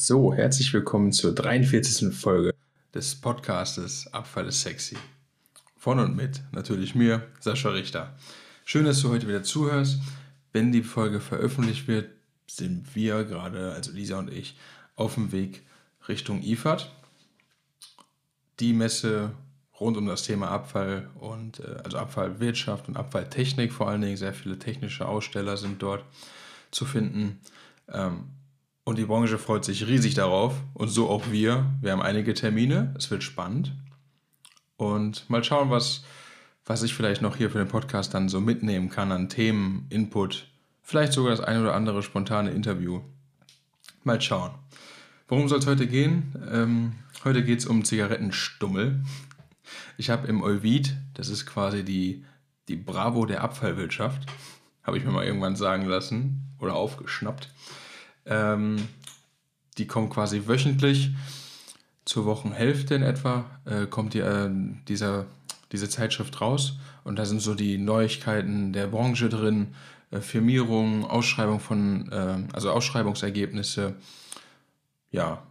So, herzlich willkommen zur 43. Folge des Podcastes Abfall ist sexy. Von und mit natürlich mir, Sascha Richter. Schön, dass du heute wieder zuhörst. Wenn die Folge veröffentlicht wird, sind wir gerade, also Lisa und ich, auf dem Weg Richtung IFAD. Die Messe rund um das Thema Abfall und äh, also Abfallwirtschaft und Abfalltechnik vor allen Dingen. Sehr viele technische Aussteller sind dort zu finden. Ähm, und die Branche freut sich riesig darauf und so auch wir. Wir haben einige Termine, es wird spannend. Und mal schauen, was, was ich vielleicht noch hier für den Podcast dann so mitnehmen kann an Themen, Input, vielleicht sogar das ein oder andere spontane Interview. Mal schauen. Worum soll es heute gehen? Ähm, heute geht es um Zigarettenstummel. Ich habe im Euvid, das ist quasi die, die Bravo der Abfallwirtschaft, habe ich mir mal irgendwann sagen lassen oder aufgeschnappt. Ähm, die kommt quasi wöchentlich zur Wochenhälfte in etwa, äh, kommt die, äh, dieser, diese Zeitschrift raus und da sind so die Neuigkeiten der Branche drin, äh, Firmierung, Ausschreibung von, äh, also Ausschreibungsergebnisse. Ja,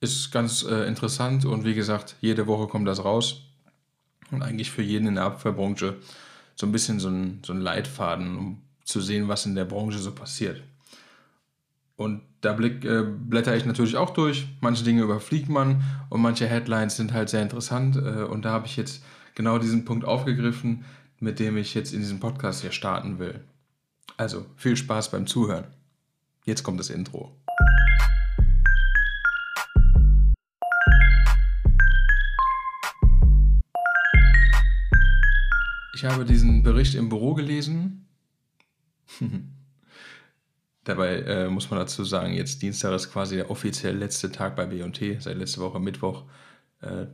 ist ganz äh, interessant und wie gesagt, jede Woche kommt das raus und eigentlich für jeden in der Abfallbranche so ein bisschen so ein, so ein Leitfaden, um zu sehen, was in der Branche so passiert. Und da blick, äh, blätter ich natürlich auch durch. Manche Dinge überfliegt man und manche Headlines sind halt sehr interessant. Äh, und da habe ich jetzt genau diesen Punkt aufgegriffen, mit dem ich jetzt in diesem Podcast hier starten will. Also viel Spaß beim Zuhören. Jetzt kommt das Intro. Ich habe diesen Bericht im Büro gelesen Dabei äh, muss man dazu sagen, jetzt Dienstag ist quasi der offiziell letzte Tag bei BT. Seit letzter Woche Mittwoch äh,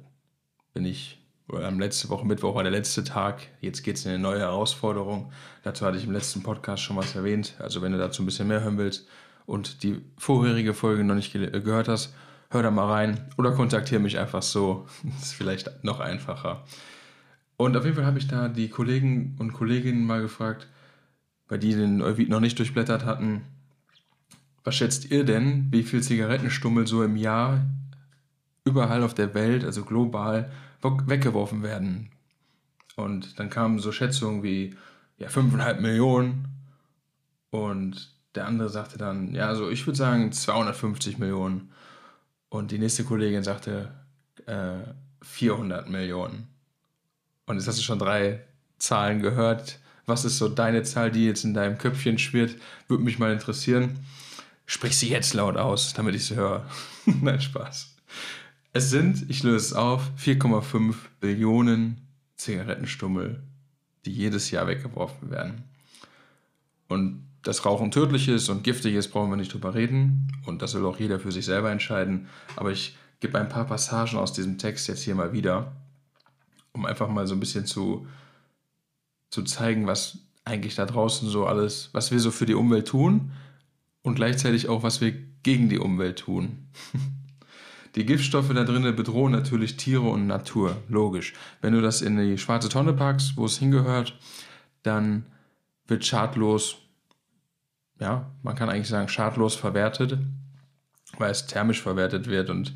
bin ich, oder am letzte Woche Mittwoch war der letzte Tag. Jetzt geht es in eine neue Herausforderung. Dazu hatte ich im letzten Podcast schon was erwähnt. Also wenn du dazu ein bisschen mehr hören willst und die vorherige Folge noch nicht ge äh, gehört hast, hör da mal rein oder kontaktiere mich einfach so. Das ist vielleicht noch einfacher. Und auf jeden Fall habe ich da die Kollegen und Kolleginnen mal gefragt, weil die den Euvid noch nicht durchblättert hatten, was schätzt ihr denn, wie viel Zigarettenstummel so im Jahr überall auf der Welt, also global, weggeworfen werden? Und dann kamen so Schätzungen wie ja, 5,5 Millionen. Und der andere sagte dann, ja, so ich würde sagen 250 Millionen. Und die nächste Kollegin sagte äh, 400 Millionen. Und jetzt hast du schon drei Zahlen gehört. Was ist so deine Zahl, die jetzt in deinem Köpfchen schwirrt? Würde mich mal interessieren. Sprich sie jetzt laut aus, damit ich sie höre. Nein, Spaß. Es sind, ich löse es auf, 4,5 Billionen Zigarettenstummel, die jedes Jahr weggeworfen werden. Und dass Rauchen tödlich ist und giftig ist, brauchen wir nicht drüber reden. Und das soll auch jeder für sich selber entscheiden. Aber ich gebe ein paar Passagen aus diesem Text jetzt hier mal wieder, um einfach mal so ein bisschen zu, zu zeigen, was eigentlich da draußen so alles, was wir so für die Umwelt tun, und gleichzeitig auch, was wir gegen die Umwelt tun. Die Giftstoffe da drinnen bedrohen natürlich Tiere und Natur, logisch. Wenn du das in die schwarze Tonne packst, wo es hingehört, dann wird schadlos, ja, man kann eigentlich sagen schadlos verwertet, weil es thermisch verwertet wird und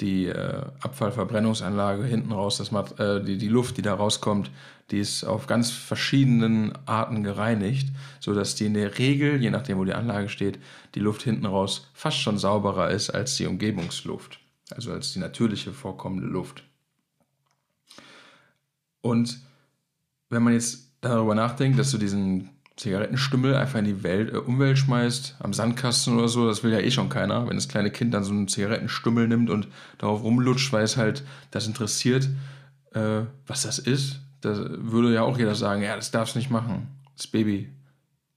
die äh, Abfallverbrennungsanlage hinten raus, das, äh, die, die Luft, die da rauskommt, die ist auf ganz verschiedenen Arten gereinigt, sodass die in der Regel, je nachdem wo die Anlage steht, die Luft hinten raus fast schon sauberer ist als die Umgebungsluft, also als die natürliche vorkommende Luft. Und wenn man jetzt darüber nachdenkt, dass du diesen Zigarettenstümmel einfach in die Welt, äh, Umwelt schmeißt, am Sandkasten oder so, das will ja eh schon keiner. Wenn das kleine Kind dann so einen Zigarettenstümmel nimmt und darauf rumlutscht, weil es halt das interessiert, äh, was das ist, da würde ja auch jeder sagen, ja, das darfst du nicht machen. Das Baby,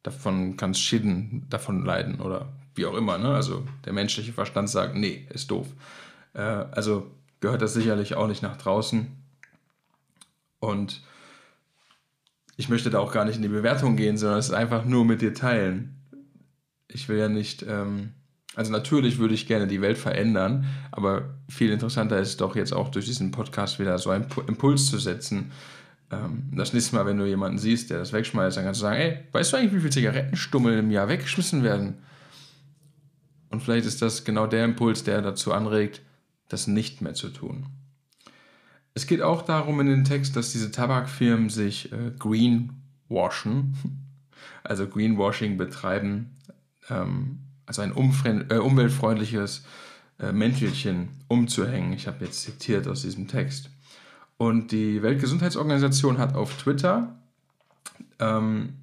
davon kann es Schäden davon leiden oder wie auch immer. Ne? Also der menschliche Verstand sagt, nee, ist doof. Äh, also gehört das sicherlich auch nicht nach draußen. Und ich möchte da auch gar nicht in die Bewertung gehen, sondern es einfach nur mit dir teilen. Ich will ja nicht, ähm, also natürlich würde ich gerne die Welt verändern, aber viel interessanter ist doch jetzt auch durch diesen Podcast wieder so einen Impuls zu setzen. Ähm, das nächste Mal, wenn du jemanden siehst, der das wegschmeißt, dann kannst du sagen, ey, weißt du eigentlich, wie viele Zigarettenstummel im Jahr weggeschmissen werden? Und vielleicht ist das genau der Impuls, der dazu anregt, das nicht mehr zu tun. Es geht auch darum in dem Text, dass diese Tabakfirmen sich äh, greenwashen, also Greenwashing betreiben, ähm, also ein äh, umweltfreundliches äh, Mäntelchen umzuhängen. Ich habe jetzt zitiert aus diesem Text. Und die Weltgesundheitsorganisation hat auf Twitter ähm,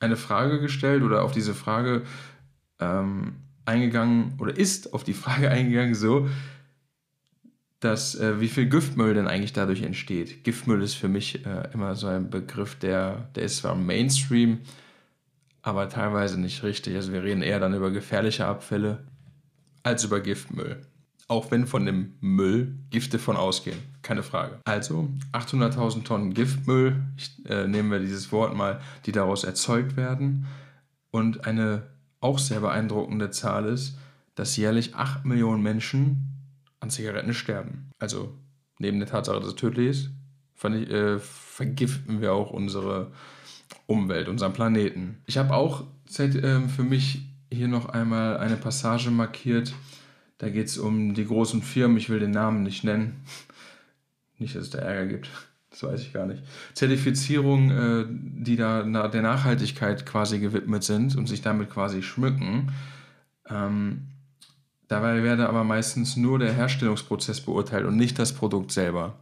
eine Frage gestellt oder auf diese Frage ähm, eingegangen oder ist auf die Frage eingegangen so, dass äh, wie viel Giftmüll denn eigentlich dadurch entsteht. Giftmüll ist für mich äh, immer so ein Begriff, der, der ist zwar Mainstream, aber teilweise nicht richtig. Also wir reden eher dann über gefährliche Abfälle als über Giftmüll. Auch wenn von dem Müll Gifte von ausgehen, keine Frage. Also 800.000 Tonnen Giftmüll, ich, äh, nehmen wir dieses Wort mal, die daraus erzeugt werden. Und eine auch sehr beeindruckende Zahl ist, dass jährlich 8 Millionen Menschen an Zigaretten sterben. Also neben der Tatsache, dass es tödlich ist, ich, äh, vergiften wir auch unsere Umwelt, unseren Planeten. Ich habe auch äh, für mich hier noch einmal eine Passage markiert. Da geht es um die großen Firmen. Ich will den Namen nicht nennen. Nicht, dass es da Ärger gibt. Das weiß ich gar nicht. Zertifizierungen, äh, die da der Nachhaltigkeit quasi gewidmet sind und sich damit quasi schmücken. Ähm, Dabei werde aber meistens nur der Herstellungsprozess beurteilt und nicht das Produkt selber.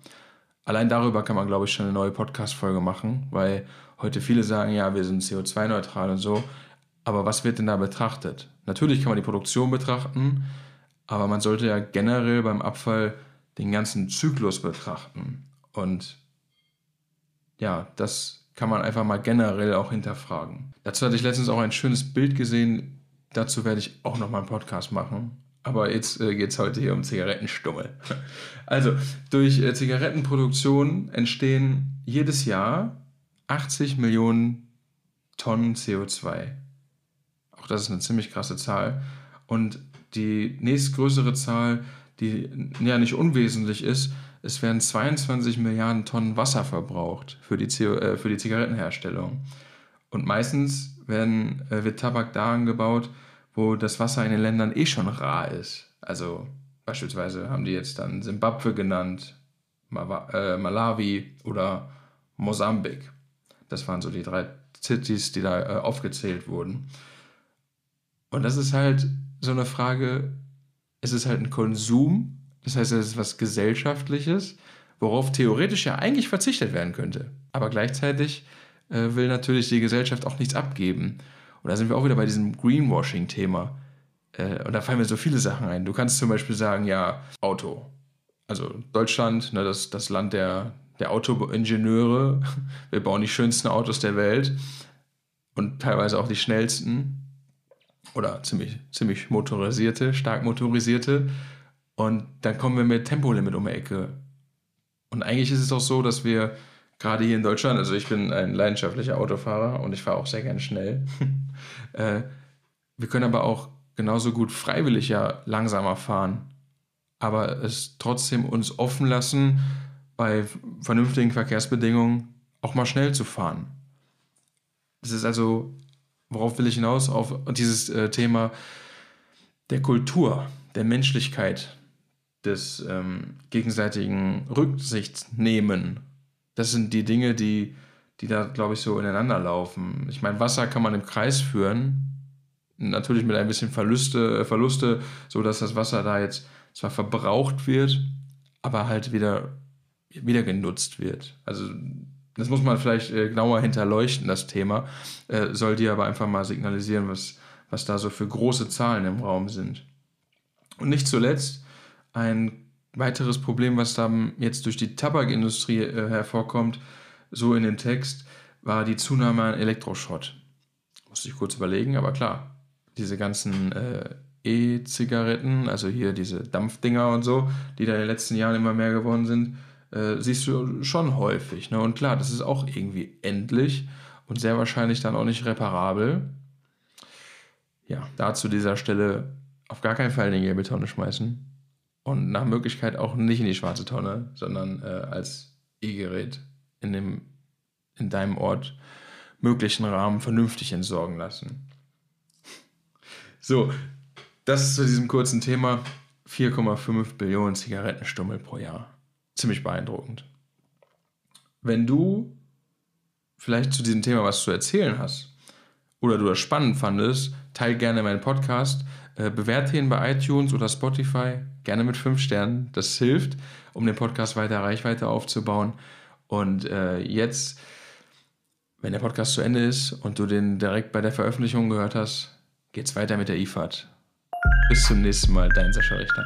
Allein darüber kann man, glaube ich, schon eine neue Podcast-Folge machen, weil heute viele sagen, ja, wir sind CO2-neutral und so. Aber was wird denn da betrachtet? Natürlich kann man die Produktion betrachten, aber man sollte ja generell beim Abfall den ganzen Zyklus betrachten. Und ja, das kann man einfach mal generell auch hinterfragen. Dazu hatte ich letztens auch ein schönes Bild gesehen. Dazu werde ich auch noch mal einen Podcast machen. Aber jetzt äh, geht es heute hier um Zigarettenstummel. Also, durch äh, Zigarettenproduktion entstehen jedes Jahr 80 Millionen Tonnen CO2. Auch das ist eine ziemlich krasse Zahl. Und die nächstgrößere Zahl, die ja nicht unwesentlich ist, es werden 22 Milliarden Tonnen Wasser verbraucht für die, CO, äh, für die Zigarettenherstellung. Und meistens werden, äh, wird Tabak da angebaut, wo das Wasser in den Ländern eh schon rar ist. Also beispielsweise haben die jetzt dann Simbabwe genannt, äh, Malawi oder Mosambik. Das waren so die drei Cities, die da äh, aufgezählt wurden. Und das ist halt so eine Frage, es ist halt ein Konsum, das heißt, es ist was Gesellschaftliches, worauf theoretisch ja eigentlich verzichtet werden könnte. Aber gleichzeitig äh, will natürlich die Gesellschaft auch nichts abgeben. Und da sind wir auch wieder bei diesem Greenwashing-Thema. Äh, und da fallen mir so viele Sachen ein. Du kannst zum Beispiel sagen, ja, Auto. Also Deutschland, ne, das, das Land der, der Autoingenieure. Wir bauen die schönsten Autos der Welt und teilweise auch die schnellsten oder ziemlich, ziemlich motorisierte, stark motorisierte. Und dann kommen wir mit Tempolimit um die Ecke. Und eigentlich ist es auch so, dass wir gerade hier in Deutschland, also ich bin ein leidenschaftlicher Autofahrer und ich fahre auch sehr gerne schnell. äh, wir können aber auch genauso gut freiwillig ja langsamer fahren, aber es trotzdem uns offen lassen, bei vernünftigen Verkehrsbedingungen auch mal schnell zu fahren. Das ist also, worauf will ich hinaus? Auf dieses äh, Thema der Kultur, der Menschlichkeit, des ähm, gegenseitigen Rücksichtnehmen das sind die Dinge, die, die da, glaube ich, so ineinander laufen. Ich meine, Wasser kann man im Kreis führen, natürlich mit ein bisschen Verluste, äh, Verluste, so dass das Wasser da jetzt zwar verbraucht wird, aber halt wieder, wieder genutzt wird. Also das muss man vielleicht äh, genauer hinterleuchten, das Thema. Äh, soll dir aber einfach mal signalisieren, was, was da so für große Zahlen im Raum sind. Und nicht zuletzt ein weiteres Problem, was dann jetzt durch die Tabakindustrie hervorkommt, so in dem Text, war die Zunahme an Elektroschrott. Musste ich kurz überlegen, aber klar, diese ganzen äh, E-Zigaretten, also hier diese Dampfdinger und so, die da in den letzten Jahren immer mehr geworden sind, äh, siehst du schon häufig. Ne? Und klar, das ist auch irgendwie endlich und sehr wahrscheinlich dann auch nicht reparabel. Ja, da zu dieser Stelle auf gar keinen Fall in die gelbe Tonne schmeißen und nach Möglichkeit auch nicht in die schwarze Tonne, sondern äh, als E-Gerät in, in deinem Ort möglichen Rahmen vernünftig entsorgen lassen. So, Das ist zu diesem kurzen Thema. 4,5 Billionen Zigarettenstummel pro Jahr. Ziemlich beeindruckend. Wenn du vielleicht zu diesem Thema was zu erzählen hast oder du das spannend fandest, teile gerne meinen Podcast, äh, bewerte ihn bei iTunes oder Spotify, gerne mit 5 Sternen. Das hilft, um den Podcast weiter Reichweite aufzubauen. Und äh, jetzt, wenn der Podcast zu Ende ist und du den direkt bei der Veröffentlichung gehört hast, geht's weiter mit der IFAD. Bis zum nächsten Mal, dein Sascha Richter.